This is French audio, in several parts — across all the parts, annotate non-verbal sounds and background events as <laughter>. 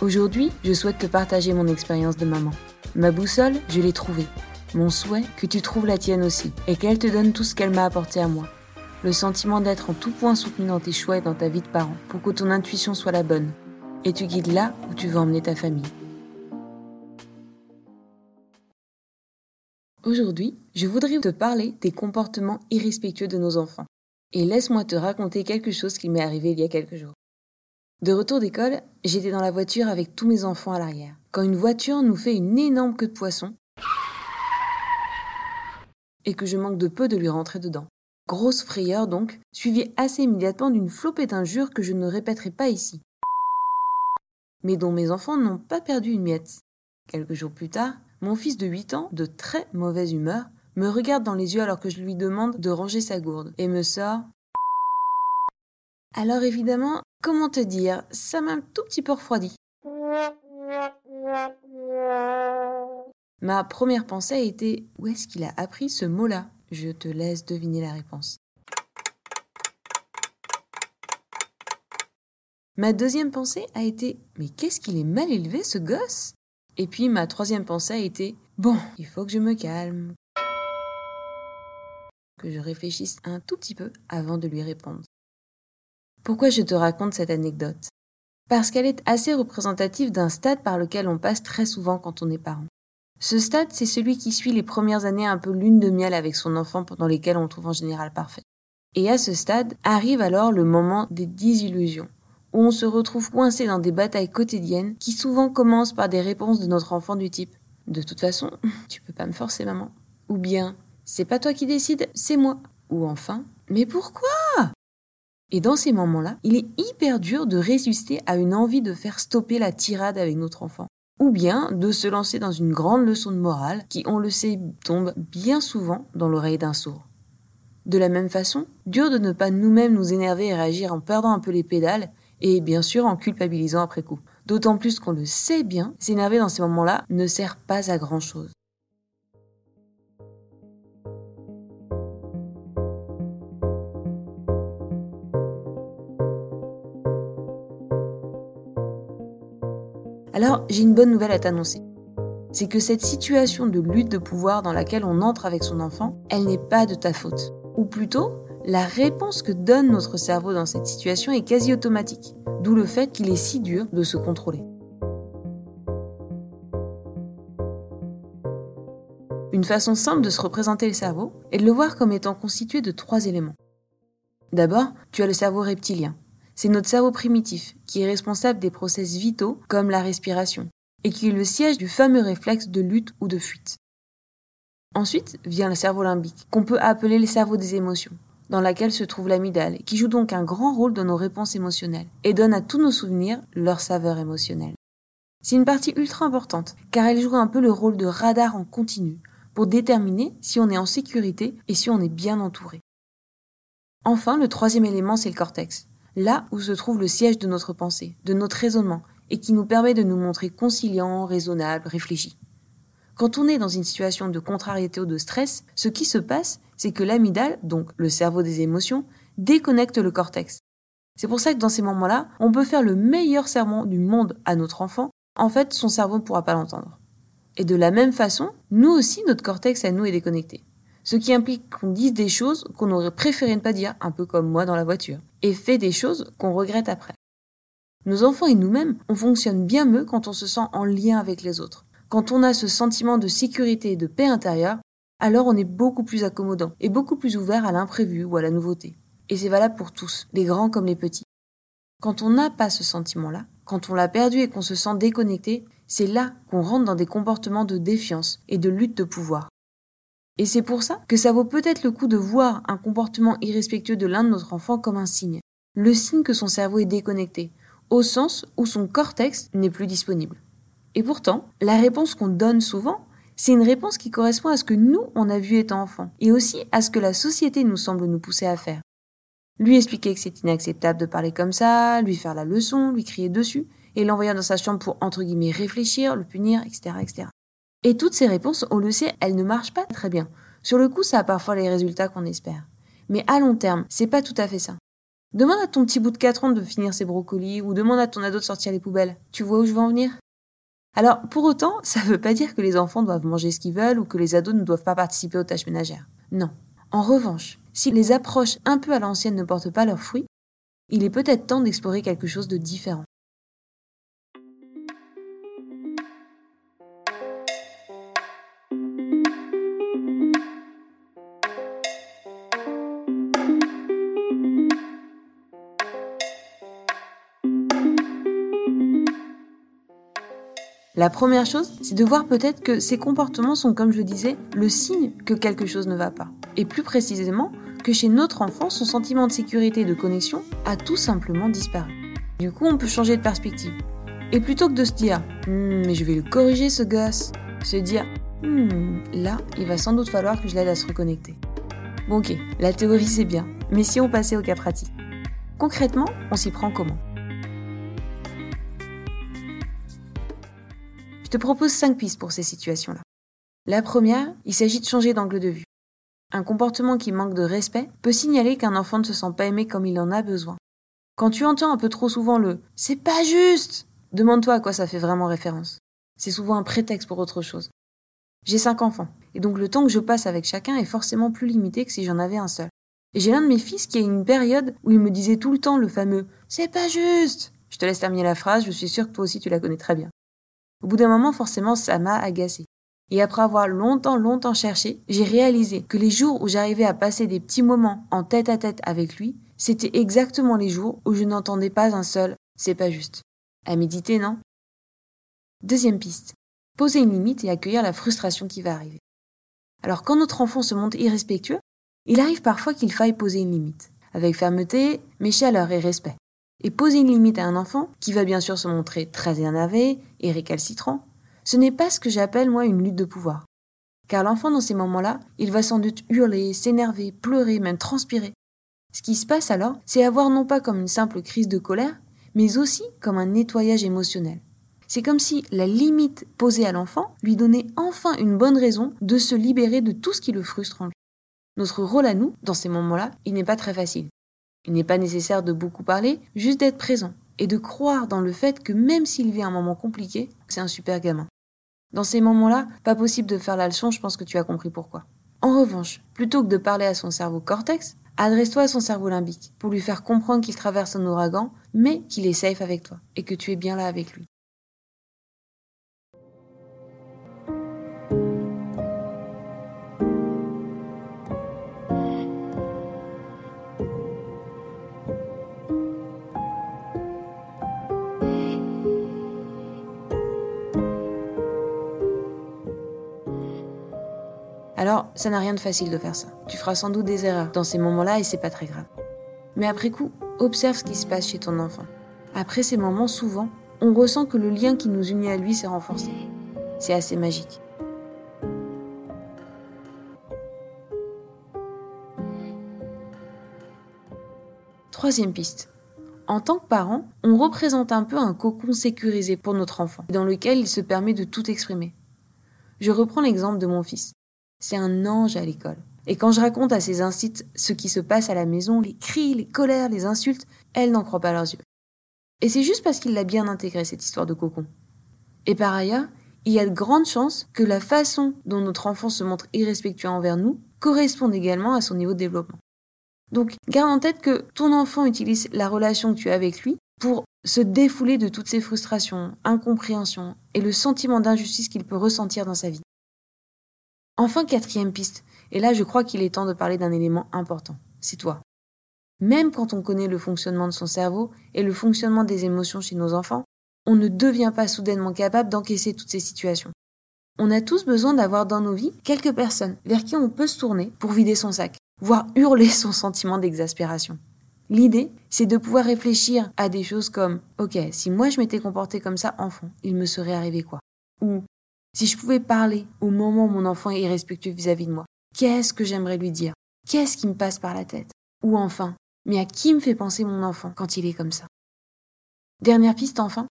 Aujourd'hui, je souhaite te partager mon expérience de maman. Ma boussole, je l'ai trouvée. Mon souhait, que tu trouves la tienne aussi, et qu'elle te donne tout ce qu'elle m'a apporté à moi. Le sentiment d'être en tout point soutenu dans tes choix et dans ta vie de parent, pour que ton intuition soit la bonne, et tu guides là où tu veux emmener ta famille. Aujourd'hui, je voudrais te parler des comportements irrespectueux de nos enfants. Et laisse-moi te raconter quelque chose qui m'est arrivé il y a quelques jours. De retour d'école, j'étais dans la voiture avec tous mes enfants à l'arrière, quand une voiture nous fait une énorme queue de poisson et que je manque de peu de lui rentrer dedans. Grosse frayeur donc, suivie assez immédiatement d'une flopée d'injures que je ne répéterai pas ici, mais dont mes enfants n'ont pas perdu une miette. Quelques jours plus tard, mon fils de 8 ans, de très mauvaise humeur, me regarde dans les yeux alors que je lui demande de ranger sa gourde et me sort alors évidemment, comment te dire, ça m'a un tout petit peu refroidi. Ma première pensée a été où est-ce qu'il a appris ce mot-là? Je te laisse deviner la réponse. Ma deuxième pensée a été mais qu'est-ce qu'il est mal élevé ce gosse? Et puis ma troisième pensée a été bon, il faut que je me calme. Que je réfléchisse un tout petit peu avant de lui répondre. Pourquoi je te raconte cette anecdote? Parce qu'elle est assez représentative d'un stade par lequel on passe très souvent quand on est parent. Ce stade, c'est celui qui suit les premières années un peu lune de miel avec son enfant pendant lesquelles on trouve en général parfait. Et à ce stade arrive alors le moment des désillusions, où on se retrouve coincé dans des batailles quotidiennes qui souvent commencent par des réponses de notre enfant du type De toute façon, <laughs> tu peux pas me forcer maman. Ou bien C'est pas toi qui décides, c'est moi. Ou enfin Mais pourquoi? Et dans ces moments-là, il est hyper dur de résister à une envie de faire stopper la tirade avec notre enfant. Ou bien de se lancer dans une grande leçon de morale qui, on le sait, tombe bien souvent dans l'oreille d'un sourd. De la même façon, dur de ne pas nous-mêmes nous énerver et réagir en perdant un peu les pédales et bien sûr en culpabilisant après coup. D'autant plus qu'on le sait bien, s'énerver dans ces moments-là ne sert pas à grand Alors, j'ai une bonne nouvelle à t'annoncer. C'est que cette situation de lutte de pouvoir dans laquelle on entre avec son enfant, elle n'est pas de ta faute. Ou plutôt, la réponse que donne notre cerveau dans cette situation est quasi automatique, d'où le fait qu'il est si dur de se contrôler. Une façon simple de se représenter le cerveau est de le voir comme étant constitué de trois éléments. D'abord, tu as le cerveau reptilien, c'est notre cerveau primitif qui est responsable des process vitaux comme la respiration et qui est le siège du fameux réflexe de lutte ou de fuite. Ensuite vient le cerveau limbique, qu'on peut appeler le cerveau des émotions, dans laquelle se trouve l'amygdale, qui joue donc un grand rôle dans nos réponses émotionnelles et donne à tous nos souvenirs leur saveur émotionnelle. C'est une partie ultra importante, car elle joue un peu le rôle de radar en continu, pour déterminer si on est en sécurité et si on est bien entouré. Enfin, le troisième élément, c'est le cortex, là où se trouve le siège de notre pensée, de notre raisonnement, et qui nous permet de nous montrer conciliants, raisonnables, réfléchis. Quand on est dans une situation de contrariété ou de stress, ce qui se passe, c'est que l'amygdale, donc le cerveau des émotions, déconnecte le cortex. C'est pour ça que dans ces moments-là, on peut faire le meilleur serment du monde à notre enfant, en fait, son cerveau ne pourra pas l'entendre. Et de la même façon, nous aussi, notre cortex à nous est déconnecté ce qui implique qu'on dise des choses qu'on aurait préféré ne pas dire, un peu comme moi dans la voiture, et fait des choses qu'on regrette après. Nos enfants et nous-mêmes, on fonctionne bien mieux quand on se sent en lien avec les autres, quand on a ce sentiment de sécurité et de paix intérieure, alors on est beaucoup plus accommodant et beaucoup plus ouvert à l'imprévu ou à la nouveauté. Et c'est valable pour tous, les grands comme les petits. Quand on n'a pas ce sentiment-là, quand on l'a perdu et qu'on se sent déconnecté, c'est là qu'on rentre dans des comportements de défiance et de lutte de pouvoir. Et c'est pour ça que ça vaut peut-être le coup de voir un comportement irrespectueux de l'un de notre enfant comme un signe. Le signe que son cerveau est déconnecté, au sens où son cortex n'est plus disponible. Et pourtant, la réponse qu'on donne souvent, c'est une réponse qui correspond à ce que nous, on a vu étant enfant, et aussi à ce que la société nous semble nous pousser à faire. Lui expliquer que c'est inacceptable de parler comme ça, lui faire la leçon, lui crier dessus, et l'envoyer dans sa chambre pour, entre guillemets, réfléchir, le punir, etc., etc. Et toutes ces réponses, on le sait, elles ne marchent pas très bien. Sur le coup, ça a parfois les résultats qu'on espère. Mais à long terme, c'est pas tout à fait ça. Demande à ton petit bout de 4 ans de finir ses brocolis, ou demande à ton ado de sortir les poubelles. Tu vois où je veux en venir? Alors, pour autant, ça ne veut pas dire que les enfants doivent manger ce qu'ils veulent ou que les ados ne doivent pas participer aux tâches ménagères. Non. En revanche, si les approches un peu à l'ancienne ne portent pas leurs fruits, il est peut-être temps d'explorer quelque chose de différent. La première chose, c'est de voir peut-être que ces comportements sont, comme je disais, le signe que quelque chose ne va pas. Et plus précisément, que chez notre enfant, son sentiment de sécurité et de connexion a tout simplement disparu. Du coup, on peut changer de perspective. Et plutôt que de se dire hmm, mais je vais le corriger ce gosse, se dire hmm, là, il va sans doute falloir que je l'aide à se reconnecter. Bon ok, la théorie c'est bien, mais si on passait au cas pratique. Concrètement, on s'y prend comment? Te propose cinq pistes pour ces situations-là. La première, il s'agit de changer d'angle de vue. Un comportement qui manque de respect peut signaler qu'un enfant ne se sent pas aimé comme il en a besoin. Quand tu entends un peu trop souvent le c'est pas juste, demande-toi à quoi ça fait vraiment référence. C'est souvent un prétexte pour autre chose. J'ai cinq enfants, et donc le temps que je passe avec chacun est forcément plus limité que si j'en avais un seul. Et j'ai l'un de mes fils qui a une période où il me disait tout le temps le fameux C'est pas juste. Je te laisse terminer la phrase, je suis sûre que toi aussi tu la connais très bien. Au bout d'un moment, forcément, ça m'a agacé. Et après avoir longtemps, longtemps cherché, j'ai réalisé que les jours où j'arrivais à passer des petits moments en tête à tête avec lui, c'était exactement les jours où je n'entendais pas un seul c'est pas juste. À méditer, non? Deuxième piste. Poser une limite et accueillir la frustration qui va arriver. Alors quand notre enfant se montre irrespectueux, il arrive parfois qu'il faille poser une limite, avec fermeté, mais chaleur et respect. Et poser une limite à un enfant, qui va bien sûr se montrer très énervé et récalcitrant, ce n'est pas ce que j'appelle moi une lutte de pouvoir. Car l'enfant dans ces moments-là, il va sans doute hurler, s'énerver, pleurer, même transpirer. Ce qui se passe alors, c'est avoir non pas comme une simple crise de colère, mais aussi comme un nettoyage émotionnel. C'est comme si la limite posée à l'enfant lui donnait enfin une bonne raison de se libérer de tout ce qui le frustre en lui. Notre rôle à nous, dans ces moments-là, il n'est pas très facile. Il n'est pas nécessaire de beaucoup parler, juste d'être présent et de croire dans le fait que même s'il vit un moment compliqué, c'est un super gamin. Dans ces moments-là, pas possible de faire la leçon, je pense que tu as compris pourquoi. En revanche, plutôt que de parler à son cerveau cortex, adresse-toi à son cerveau limbique pour lui faire comprendre qu'il traverse un ouragan, mais qu'il est safe avec toi et que tu es bien là avec lui. Alors, ça n'a rien de facile de faire ça. Tu feras sans doute des erreurs dans ces moments-là et c'est pas très grave. Mais après coup, observe ce qui se passe chez ton enfant. Après ces moments, souvent, on ressent que le lien qui nous unit à lui s'est renforcé. C'est assez magique. Troisième piste. En tant que parent, on représente un peu un cocon sécurisé pour notre enfant, dans lequel il se permet de tout exprimer. Je reprends l'exemple de mon fils. C'est un ange à l'école. Et quand je raconte à ses incites ce qui se passe à la maison, les cris, les colères, les insultes, elle n'en croit pas leurs yeux. Et c'est juste parce qu'il l'a bien intégré, cette histoire de cocon. Et par ailleurs, il y a de grandes chances que la façon dont notre enfant se montre irrespectueux envers nous corresponde également à son niveau de développement. Donc, garde en tête que ton enfant utilise la relation que tu as avec lui pour se défouler de toutes ses frustrations, incompréhensions et le sentiment d'injustice qu'il peut ressentir dans sa vie. Enfin, quatrième piste, et là je crois qu'il est temps de parler d'un élément important, c'est toi. Même quand on connaît le fonctionnement de son cerveau et le fonctionnement des émotions chez nos enfants, on ne devient pas soudainement capable d'encaisser toutes ces situations. On a tous besoin d'avoir dans nos vies quelques personnes vers qui on peut se tourner pour vider son sac, voire hurler son sentiment d'exaspération. L'idée, c'est de pouvoir réfléchir à des choses comme OK, si moi je m'étais comporté comme ça enfant, il me serait arrivé quoi? Ou si je pouvais parler au moment où mon enfant est irrespectueux vis-à-vis de moi, qu'est-ce que j'aimerais lui dire? Qu'est-ce qui me passe par la tête? Ou enfin, mais à qui me fait penser mon enfant quand il est comme ça? Dernière piste enfin.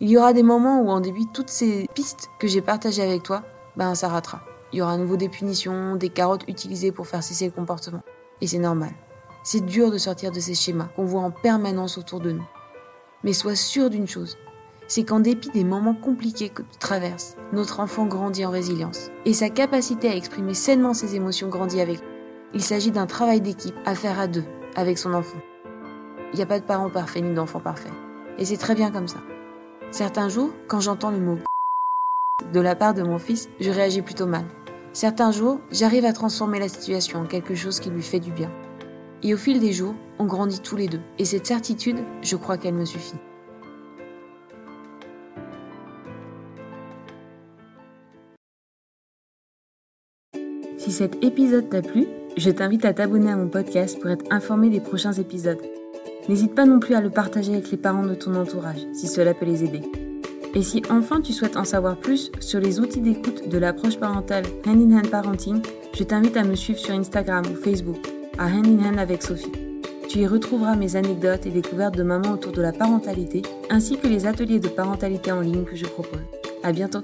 Il y aura des moments où en début toutes ces pistes que j'ai partagées avec toi, ben ça ratera. Il y aura à nouveau des punitions, des carottes utilisées pour faire cesser le comportement. Et c'est normal. C'est dur de sortir de ces schémas qu'on voit en permanence autour de nous. Mais sois sûr d'une chose, c'est qu'en dépit des moments compliqués que tu traverses, notre enfant grandit en résilience. Et sa capacité à exprimer sainement ses émotions grandit avec. Il s'agit d'un travail d'équipe à faire à deux, avec son enfant. Il n'y a pas de parent parfait ni d'enfant parfait. Et c'est très bien comme ça. Certains jours, quand j'entends le mot de la part de mon fils, je réagis plutôt mal. Certains jours, j'arrive à transformer la situation en quelque chose qui lui fait du bien. Et au fil des jours, on grandit tous les deux. Et cette certitude, je crois qu'elle me suffit. Si cet épisode t'a plu, je t'invite à t'abonner à mon podcast pour être informé des prochains épisodes. N'hésite pas non plus à le partager avec les parents de ton entourage, si cela peut les aider. Et si enfin tu souhaites en savoir plus sur les outils d'écoute de l'approche parentale Hand in Hand Parenting, je t'invite à me suivre sur Instagram ou Facebook à Hand in Hand avec Sophie. Tu y retrouveras mes anecdotes et découvertes de maman autour de la parentalité, ainsi que les ateliers de parentalité en ligne que je propose. À bientôt!